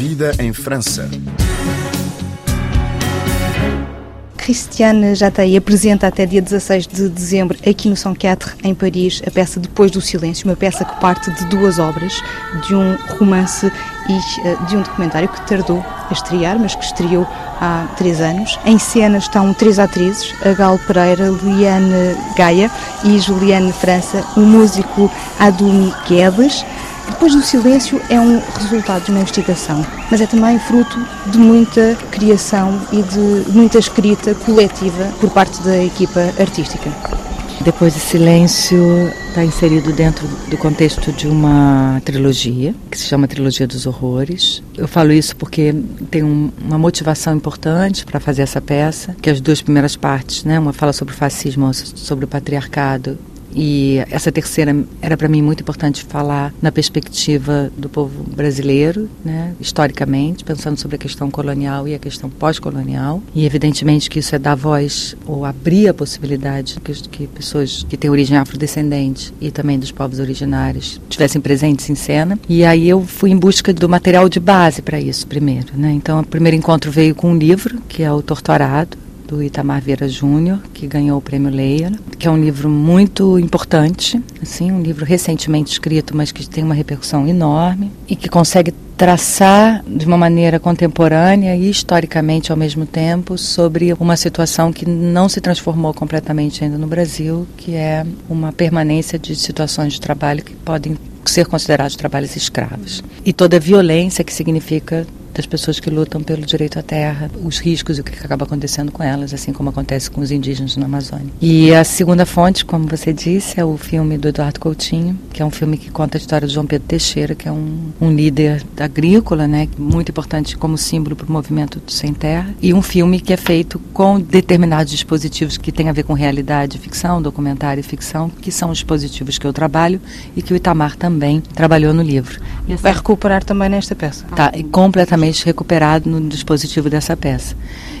Vida em França. Christiane Jatei apresenta até dia 16 de dezembro aqui no São Quatre, em Paris, a peça Depois do Silêncio, uma peça que parte de duas obras, de um romance e uh, de um documentário que tardou a estrear, mas que estreou há três anos. Em cena estão três atrizes, a Gal Pereira, Liane Gaia e Juliane França, o músico Adumi Guedes. Depois do silêncio é um resultado de uma investigação, mas é também fruto de muita criação e de muita escrita coletiva por parte da equipa artística. Depois do silêncio está inserido dentro do contexto de uma trilogia que se chama Trilogia dos Horrores. Eu falo isso porque tem um, uma motivação importante para fazer essa peça, que as duas primeiras partes, né, uma fala sobre o fascismo, sobre o patriarcado e essa terceira era para mim muito importante falar na perspectiva do povo brasileiro, né, historicamente, pensando sobre a questão colonial e a questão pós-colonial. E evidentemente que isso é dar voz ou abrir a possibilidade que, que pessoas que têm origem afrodescendente e também dos povos originários tivessem presentes em cena. E aí eu fui em busca do material de base para isso primeiro. Né? Então o primeiro encontro veio com um livro, que é o Torturado, do Itamar Vieira Júnior, que ganhou o prêmio Leia, que é um livro muito importante, assim, um livro recentemente escrito, mas que tem uma repercussão enorme e que consegue traçar de uma maneira contemporânea e historicamente ao mesmo tempo sobre uma situação que não se transformou completamente ainda no Brasil, que é uma permanência de situações de trabalho que podem ser considerados trabalhos escravos. E toda a violência que significa das pessoas que lutam pelo direito à terra, os riscos e o que acaba acontecendo com elas, assim como acontece com os indígenas na Amazônia. E a segunda fonte, como você disse, é o filme do Eduardo Coutinho, que é um filme que conta a história de João Pedro Teixeira, que é um, um líder agrícola, né, muito importante como símbolo para o movimento do Sem Terra, e um filme que é feito com determinados dispositivos que têm a ver com realidade, ficção, documentário e ficção, que são os dispositivos que eu trabalho e que o Itamar também trabalhou no livro. Vai recuperar também nesta peça? Tá, completamente recuperado no dispositivo dessa peça.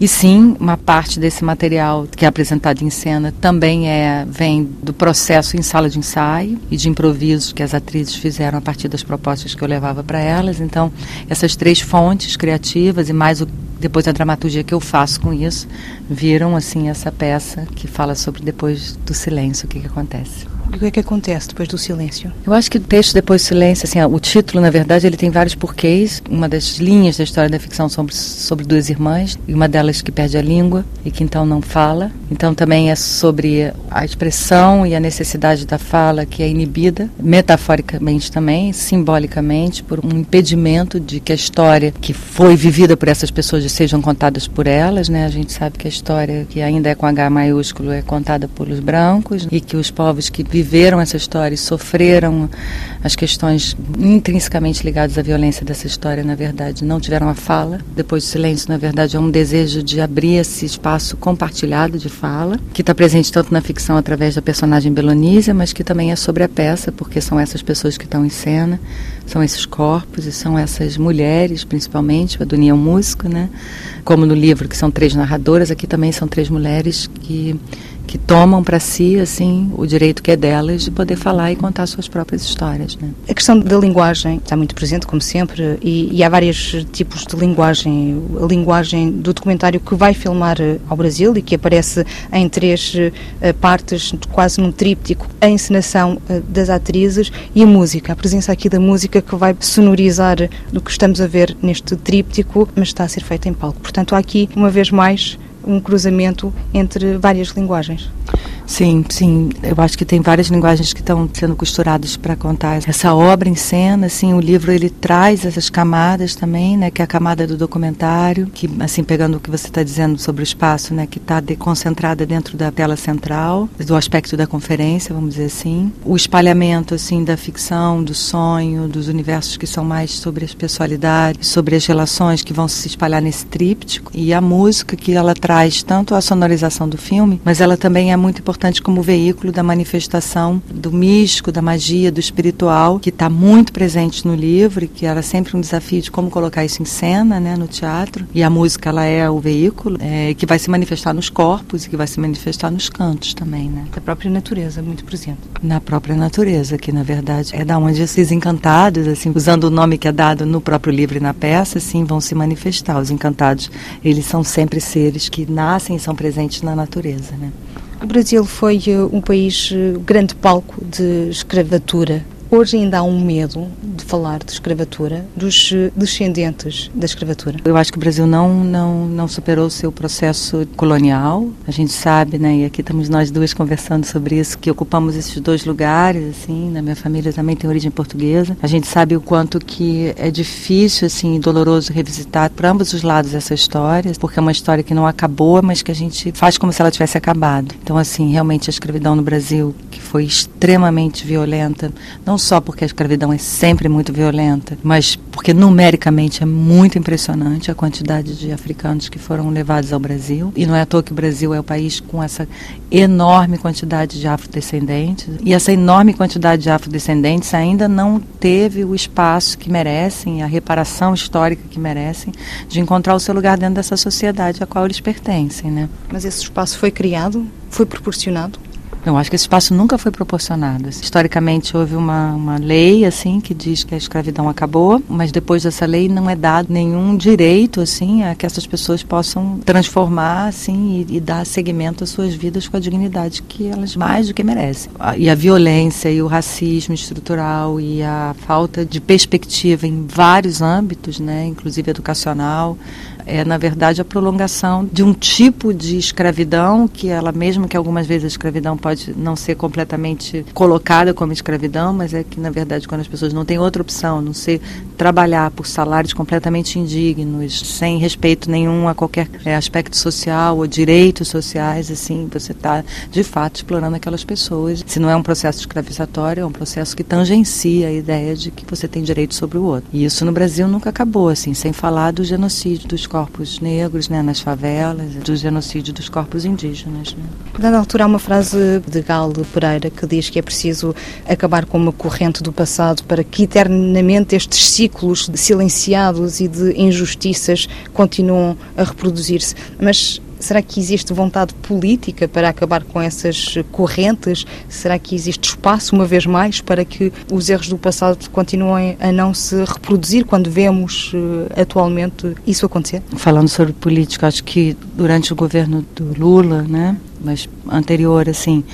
E sim, uma parte desse material que é apresentado em cena também é vem do processo em sala de ensaio e de improvisos que as atrizes fizeram a partir das propostas que eu levava para elas. Então, essas três fontes criativas e mais o, depois a dramaturgia que eu faço com isso, viram assim essa peça que fala sobre depois do silêncio, o que, que acontece. E o que é que acontece depois do silêncio? Eu acho que o texto depois do silêncio, assim, o título, na verdade, ele tem vários porquês. Uma das linhas da história da ficção sobre, sobre duas irmãs, e uma delas que perde a língua e que então não fala. Então também é sobre a expressão e a necessidade da fala que é inibida, metaforicamente também, simbolicamente, por um impedimento de que a história que foi vivida por essas pessoas sejam contadas por elas, né? A gente sabe que a história que ainda é com H maiúsculo é contada pelos brancos e que os povos que viveram essa história e sofreram as questões intrinsecamente ligadas à violência dessa história, na verdade, não tiveram a fala. Depois do silêncio, na verdade, é um desejo de abrir esse espaço compartilhado de fala, que está presente tanto na ficção através da personagem Belonísia, mas que também é sobre a peça, porque são essas pessoas que estão em cena, são esses corpos e são essas mulheres, principalmente, a Dunia é um músico, né? Como no livro, que são três narradoras, aqui também são três mulheres que que tomam para si assim o direito que é delas de poder falar e contar suas próprias histórias. Né? A questão da linguagem está muito presente, como sempre, e, e, há vários tipos de linguagem. A linguagem do documentário que vai filmar eh, ao Brasil e que aparece em três uh, partes, quase num tríptico, a encenação uh, das atrizes e a música, a presença aqui da música que vai sonorizar do que estamos a ver neste tríptico, mas está a ser feita em palco. Portanto, há aqui, uma vez mais, um cruzamento entre várias linguagens. Sim, sim. Eu acho que tem várias linguagens que estão sendo costuradas para contar essa obra em cena. Assim, o livro ele traz essas camadas também, né? Que é a camada do documentário, que assim pegando o que você está dizendo sobre o espaço, né? Que está concentrada dentro da tela central, do aspecto da conferência, vamos dizer assim. O espalhamento assim da ficção, do sonho, dos universos que são mais sobre as pessoalidades, sobre as relações que vão se espalhar nesse tríptico e a música que ela traz tanto a sonorização do filme, mas ela também é muito importante importante como veículo da manifestação do místico, da magia, do espiritual, que está muito presente no livro e que era sempre um desafio de como colocar isso em cena, né, no teatro. E a música ela é o veículo é, que vai se manifestar nos corpos e que vai se manifestar nos cantos também, né? Da própria natureza, muito presente. Na própria natureza, que na verdade é da onde esses encantados, assim, usando o nome que é dado no próprio livro e na peça, assim, vão se manifestar. Os encantados, eles são sempre seres que nascem e são presentes na natureza, né? O Brasil foi eh, um país eh, grande palco de escravatura Hoje ainda há um medo de falar de escravatura dos eh, descendentes da escravatura. Eu acho que o Brasil não não não superou o seu processo colonial. A gente sabe, né? E aqui estamos nós duas conversando sobre isso, que ocupamos esses dois lugares, assim. Na minha família também tem origem portuguesa. A gente sabe o quanto que é difícil, assim, doloroso revisitar para ambos os lados essa história, porque é uma história que não acabou, mas que a gente faz como se ela tivesse acabado. Então, assim, realmente a escravidão no Brasil, que foi extremamente violenta, não só porque a escravidão é sempre muito violenta, mas porque numericamente é muito impressionante a quantidade de africanos que foram levados ao Brasil. E não é à toa que o Brasil é o país com essa enorme quantidade de afrodescendentes. E essa enorme quantidade de afrodescendentes ainda não teve o espaço que merecem, a reparação histórica que merecem, de encontrar o seu lugar dentro dessa sociedade a qual eles pertencem. Né? Mas esse espaço foi criado? Foi proporcionado? Não, acho que esse espaço nunca foi proporcionado. Historicamente houve uma, uma lei assim que diz que a escravidão acabou, mas depois dessa lei não é dado nenhum direito assim a que essas pessoas possam transformar assim e, e dar seguimento às suas vidas com a dignidade que elas mais do que merecem. E a violência e o racismo estrutural e a falta de perspectiva em vários âmbitos, né, inclusive educacional, é na verdade a prolongação de um tipo de escravidão que ela mesmo que algumas vezes a escravidão pode não ser completamente colocada como escravidão, mas é que na verdade quando as pessoas não têm outra opção, não ser trabalhar por salários completamente indignos, sem respeito nenhum a qualquer é, aspecto social ou direitos sociais, assim, você está de fato explorando aquelas pessoas. Se não é um processo escravizatório, é um processo que tangencia a ideia de que você tem direito sobre o outro. E isso no Brasil nunca acabou, assim, sem falar do genocídio dos corpos negros né, nas favelas, do genocídio dos corpos indígenas. Né. Dada altura, há uma frase de Galo Pereira que diz que é preciso acabar com uma corrente do passado para que eternamente estes ciclos silenciados e de injustiças continuem a reproduzir-se. Mas Será que existe vontade política para acabar com essas correntes? Será que existe espaço, uma vez mais, para que os erros do passado continuem a não se reproduzir quando vemos uh, atualmente isso acontecer? Falando sobre política, acho que durante o governo do Lula, né, mas anterior, assim,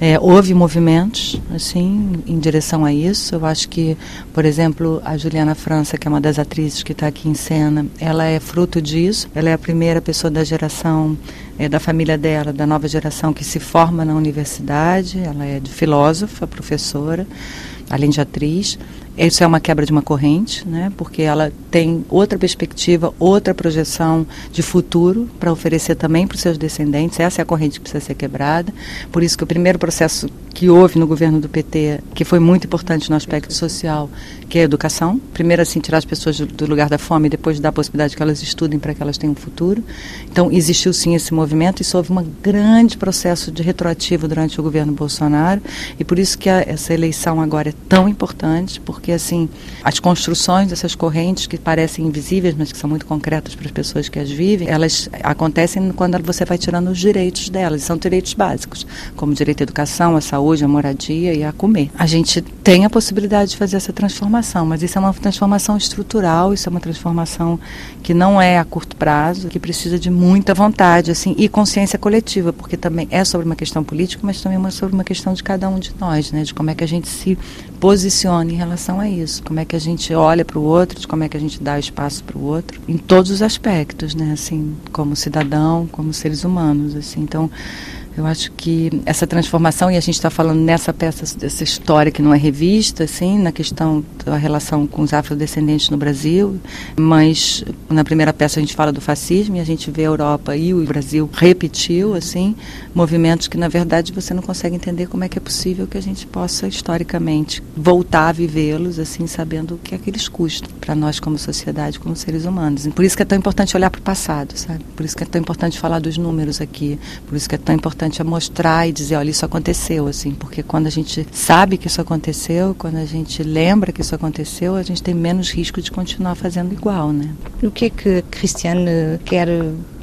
é, houve movimentos, assim, em direção a isso. Eu acho que, por exemplo, a Juliana França, que é uma das atrizes que está aqui em cena, ela é fruto disso. Ela é a primeira pessoa da geração, é, da família dela, da nova geração, que se forma na universidade. Ela é filósofa, professora, além de atriz. Isso é uma quebra de uma corrente, né? porque ela tem outra perspectiva, outra projeção de futuro para oferecer também para os seus descendentes. Essa é a corrente que precisa ser quebrada. Por isso que o primeiro processo que houve no governo do PT, que foi muito importante no aspecto social, que é a educação. Primeiro, assim, tirar as pessoas do lugar da fome e depois dar a possibilidade que elas estudem para que elas tenham um futuro. Então, existiu sim esse movimento. Isso houve um grande processo de retroativo durante o governo Bolsonaro. E por isso que a, essa eleição agora é tão importante, porque, assim, as construções dessas correntes que parecem invisíveis, mas que são muito concretas para as pessoas que as vivem, elas acontecem quando você vai tirando os direitos delas. São direitos básicos, como o direito à educação, à saúde, a moradia e a comer. A gente tem a possibilidade de fazer essa transformação, mas isso é uma transformação estrutural, isso é uma transformação que não é a curto prazo, que precisa de muita vontade, assim, e consciência coletiva, porque também é sobre uma questão política, mas também é sobre uma questão de cada um de nós, né, de como é que a gente se posiciona em relação a isso, como é que a gente olha para o outro, como é que a gente dá espaço para o outro, em todos os aspectos, né, assim, como cidadão, como seres humanos, assim, então eu acho que essa transformação, e a gente está falando nessa peça, dessa história que não é revista, assim, na questão da relação com os afrodescendentes no Brasil, mas na primeira peça a gente fala do fascismo e a gente vê a Europa e o Brasil repetiu, assim, movimentos que na verdade você não consegue entender como é que é possível que a gente possa historicamente voltar a vivê-los, assim, sabendo o que é que eles custam para nós como sociedade, como seres humanos. Por isso que é tão importante olhar para o passado, sabe? Por isso que é tão importante falar dos números aqui, por isso que é tão importante importante é mostrar e dizer, olha, isso aconteceu, assim, porque quando a gente sabe que isso aconteceu, quando a gente lembra que isso aconteceu, a gente tem menos risco de continuar fazendo igual, né? O que é que Cristiane quer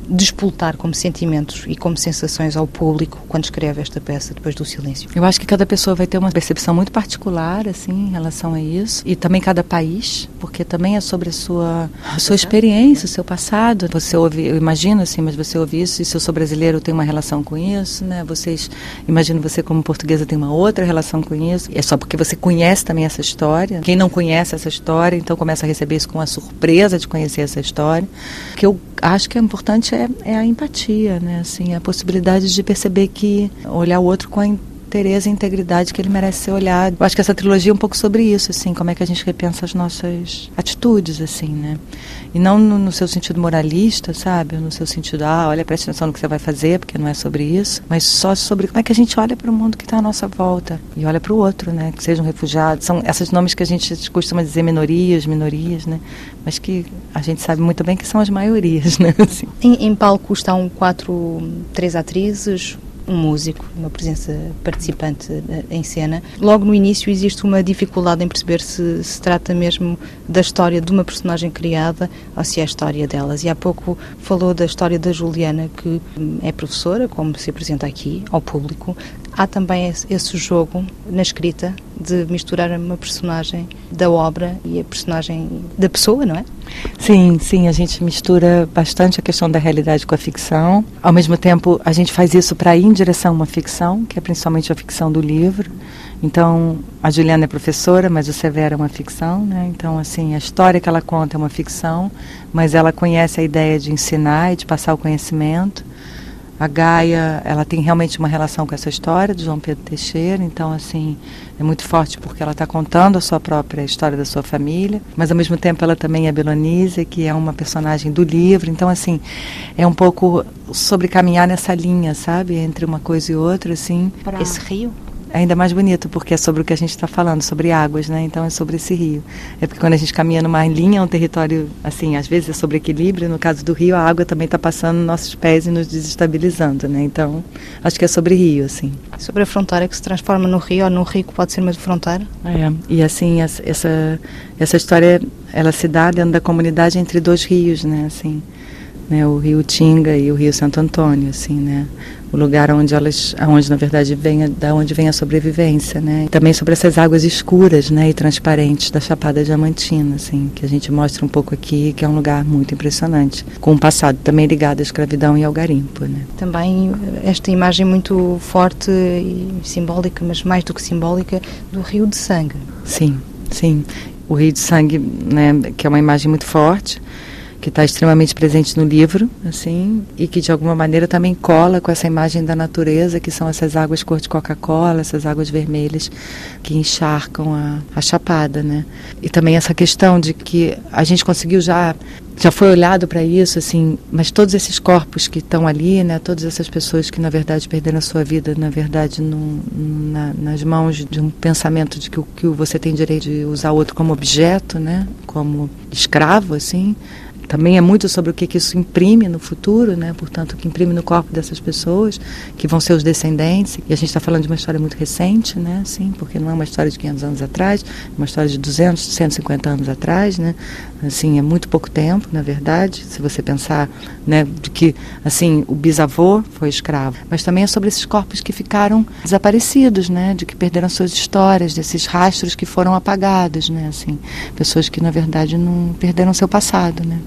despoltar como sentimentos e como sensações ao público quando escreve esta peça depois do silêncio? Eu acho que cada pessoa vai ter uma percepção muito particular assim em relação a isso e também cada país, porque também é sobre a sua a sua experiência, o seu passado. Você ouve, eu imagino assim, mas você ouve isso e se eu sou brasileiro tem uma relação com isso, né? Vocês, imagino você como portuguesa tem uma outra relação com isso. E é só porque você conhece também essa história. Quem não conhece essa história, então começa a receber isso com a surpresa de conhecer essa história. O que eu acho que é importante é, é a empatia, né? Assim, a possibilidade de perceber que olhar o outro com a interesse e integridade que ele merece ser olhado. Eu acho que essa trilogia é um pouco sobre isso, assim, como é que a gente repensa as nossas atitudes, assim, né? E não no, no seu sentido moralista, sabe? No seu sentido, ah, olha, preste atenção no que você vai fazer, porque não é sobre isso, mas só sobre como é que a gente olha para o mundo que está à nossa volta e olha para o outro, né? Que seja um refugiado. São esses nomes que a gente costuma dizer minorias, minorias, né? Mas que a gente sabe muito bem que são as maiorias, né? Assim. Em, em palco estão quatro, três atrizes, um músico, uma presença participante eh, em cena. Logo no início existe uma dificuldade em perceber se se trata mesmo da história de uma personagem criada ou se é a história delas. E há pouco falou da história da Juliana, que hum, é professora, como se apresenta aqui ao público. Há também esse jogo na escrita de misturar uma personagem da obra e a personagem da pessoa, não é? Sim, sim, a gente mistura bastante a questão da realidade com a ficção. Ao mesmo tempo, a gente faz isso para ir em direção a uma ficção, que é principalmente a ficção do livro. Então, a Juliana é professora, mas o Severo é uma ficção, né? Então, assim, a história que ela conta é uma ficção, mas ela conhece a ideia de ensinar e de passar o conhecimento. A Gaia, ela tem realmente uma relação com essa história de João Pedro Teixeira, então assim, é muito forte porque ela está contando a sua própria história da sua família, mas ao mesmo tempo ela também é Belonise, que é uma personagem do livro, então assim, é um pouco sobre caminhar nessa linha, sabe, entre uma coisa e outra, assim. Pra... Esse rio? É ainda mais bonito, porque é sobre o que a gente está falando, sobre águas, né? Então é sobre esse rio. É porque quando a gente caminha numa linha, é um território, assim, às vezes é sobre equilíbrio, no caso do rio, a água também está passando nos nossos pés e nos desestabilizando, né? Então, acho que é sobre rio, assim. Sobre a fronteira que se transforma no rio, ou no rio que pode ser uma fronteira? É, e assim, essa, essa história, ela se dá dentro da comunidade entre dois rios, né? Assim, né, o Rio Tinga e o Rio Santo Antônio, assim, né? O lugar onde elas, onde na verdade vem, da onde vem a sobrevivência, né? E também sobre essas águas escuras, né, e transparentes da Chapada Diamantina, assim, que a gente mostra um pouco aqui, que é um lugar muito impressionante, com um passado também ligado à escravidão e ao garimpo, né? Também esta imagem muito forte e simbólica, mas mais do que simbólica, do Rio de Sangue. Sim, sim. O Rio de Sangue, né, que é uma imagem muito forte que está extremamente presente no livro, assim, e que de alguma maneira também cola com essa imagem da natureza, que são essas águas cor de Coca-Cola, essas águas vermelhas que encharcam a, a chapada, né? E também essa questão de que a gente conseguiu já já foi olhado para isso, assim, mas todos esses corpos que estão ali, né, todas essas pessoas que na verdade perderam a sua vida, na verdade, no, na, nas mãos de um pensamento de que, que você tem direito de usar o outro como objeto, né, como escravo, assim, também é muito sobre o que, que isso imprime no futuro, né? portanto, o que imprime no corpo dessas pessoas, que vão ser os descendentes. E a gente está falando de uma história muito recente, né? Sim, porque não é uma história de 500 anos atrás, é uma história de 200, 150 anos atrás. Né? Assim, é muito pouco tempo, na verdade, se você pensar né, de que assim, o bisavô foi escravo. Mas também é sobre esses corpos que ficaram desaparecidos, né? de que perderam suas histórias, desses rastros que foram apagados. Né? Assim, pessoas que, na verdade, não perderam seu passado. Né?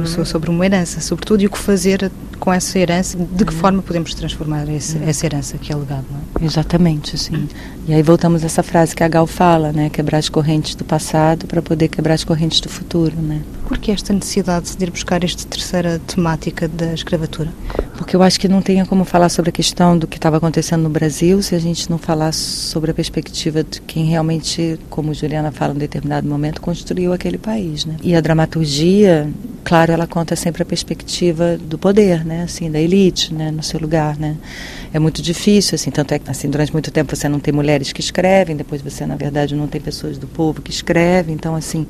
Sobre, sobre uma herança, sobretudo, e o que fazer com essa herança, de que uhum. forma podemos transformar esse, uhum. essa herança que é legado, não é? Exatamente, sim. E aí voltamos a essa frase que a Gal fala, né? Quebrar as correntes do passado para poder quebrar as correntes do futuro, né? Que esta necessidade de ir buscar esta terceira temática da escravatura? Porque eu acho que não tenha como falar sobre a questão do que estava acontecendo no Brasil se a gente não falar sobre a perspectiva de quem realmente, como Juliana fala em determinado momento, construiu aquele país, né? E a dramaturgia, claro, ela conta sempre a perspectiva do poder, né? Assim, da elite, né? No seu lugar, né? É muito difícil, assim, tanto é que assim, durante muito tempo você não tem mulheres que escrevem, depois você, na verdade, não tem pessoas do povo que escrevem, então, assim,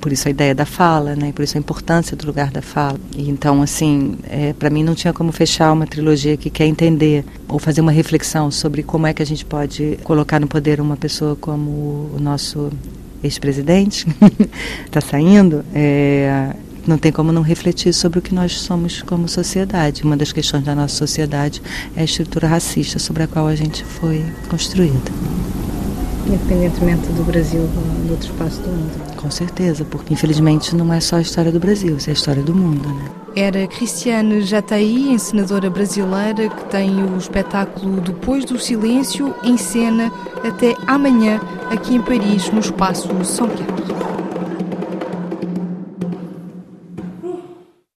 por isso a ideia da fala, né? Por isso a importância do lugar da fala. E então, assim, é, para mim não tinha como fechar uma trilogia que quer entender ou fazer uma reflexão sobre como é que a gente pode colocar no poder uma pessoa como o nosso ex-presidente está saindo. É, não tem como não refletir sobre o que nós somos como sociedade. Uma das questões da nossa sociedade é a estrutura racista sobre a qual a gente foi construída. Independentemente do Brasil ou de outros espaços do mundo. Com certeza, porque infelizmente não é só a história do Brasil, é a história do mundo. Né? Era Cristiane Jataí, encenadora brasileira, que tem o espetáculo Depois do Silêncio em cena até amanhã, aqui em Paris, no Espaço São Pedro.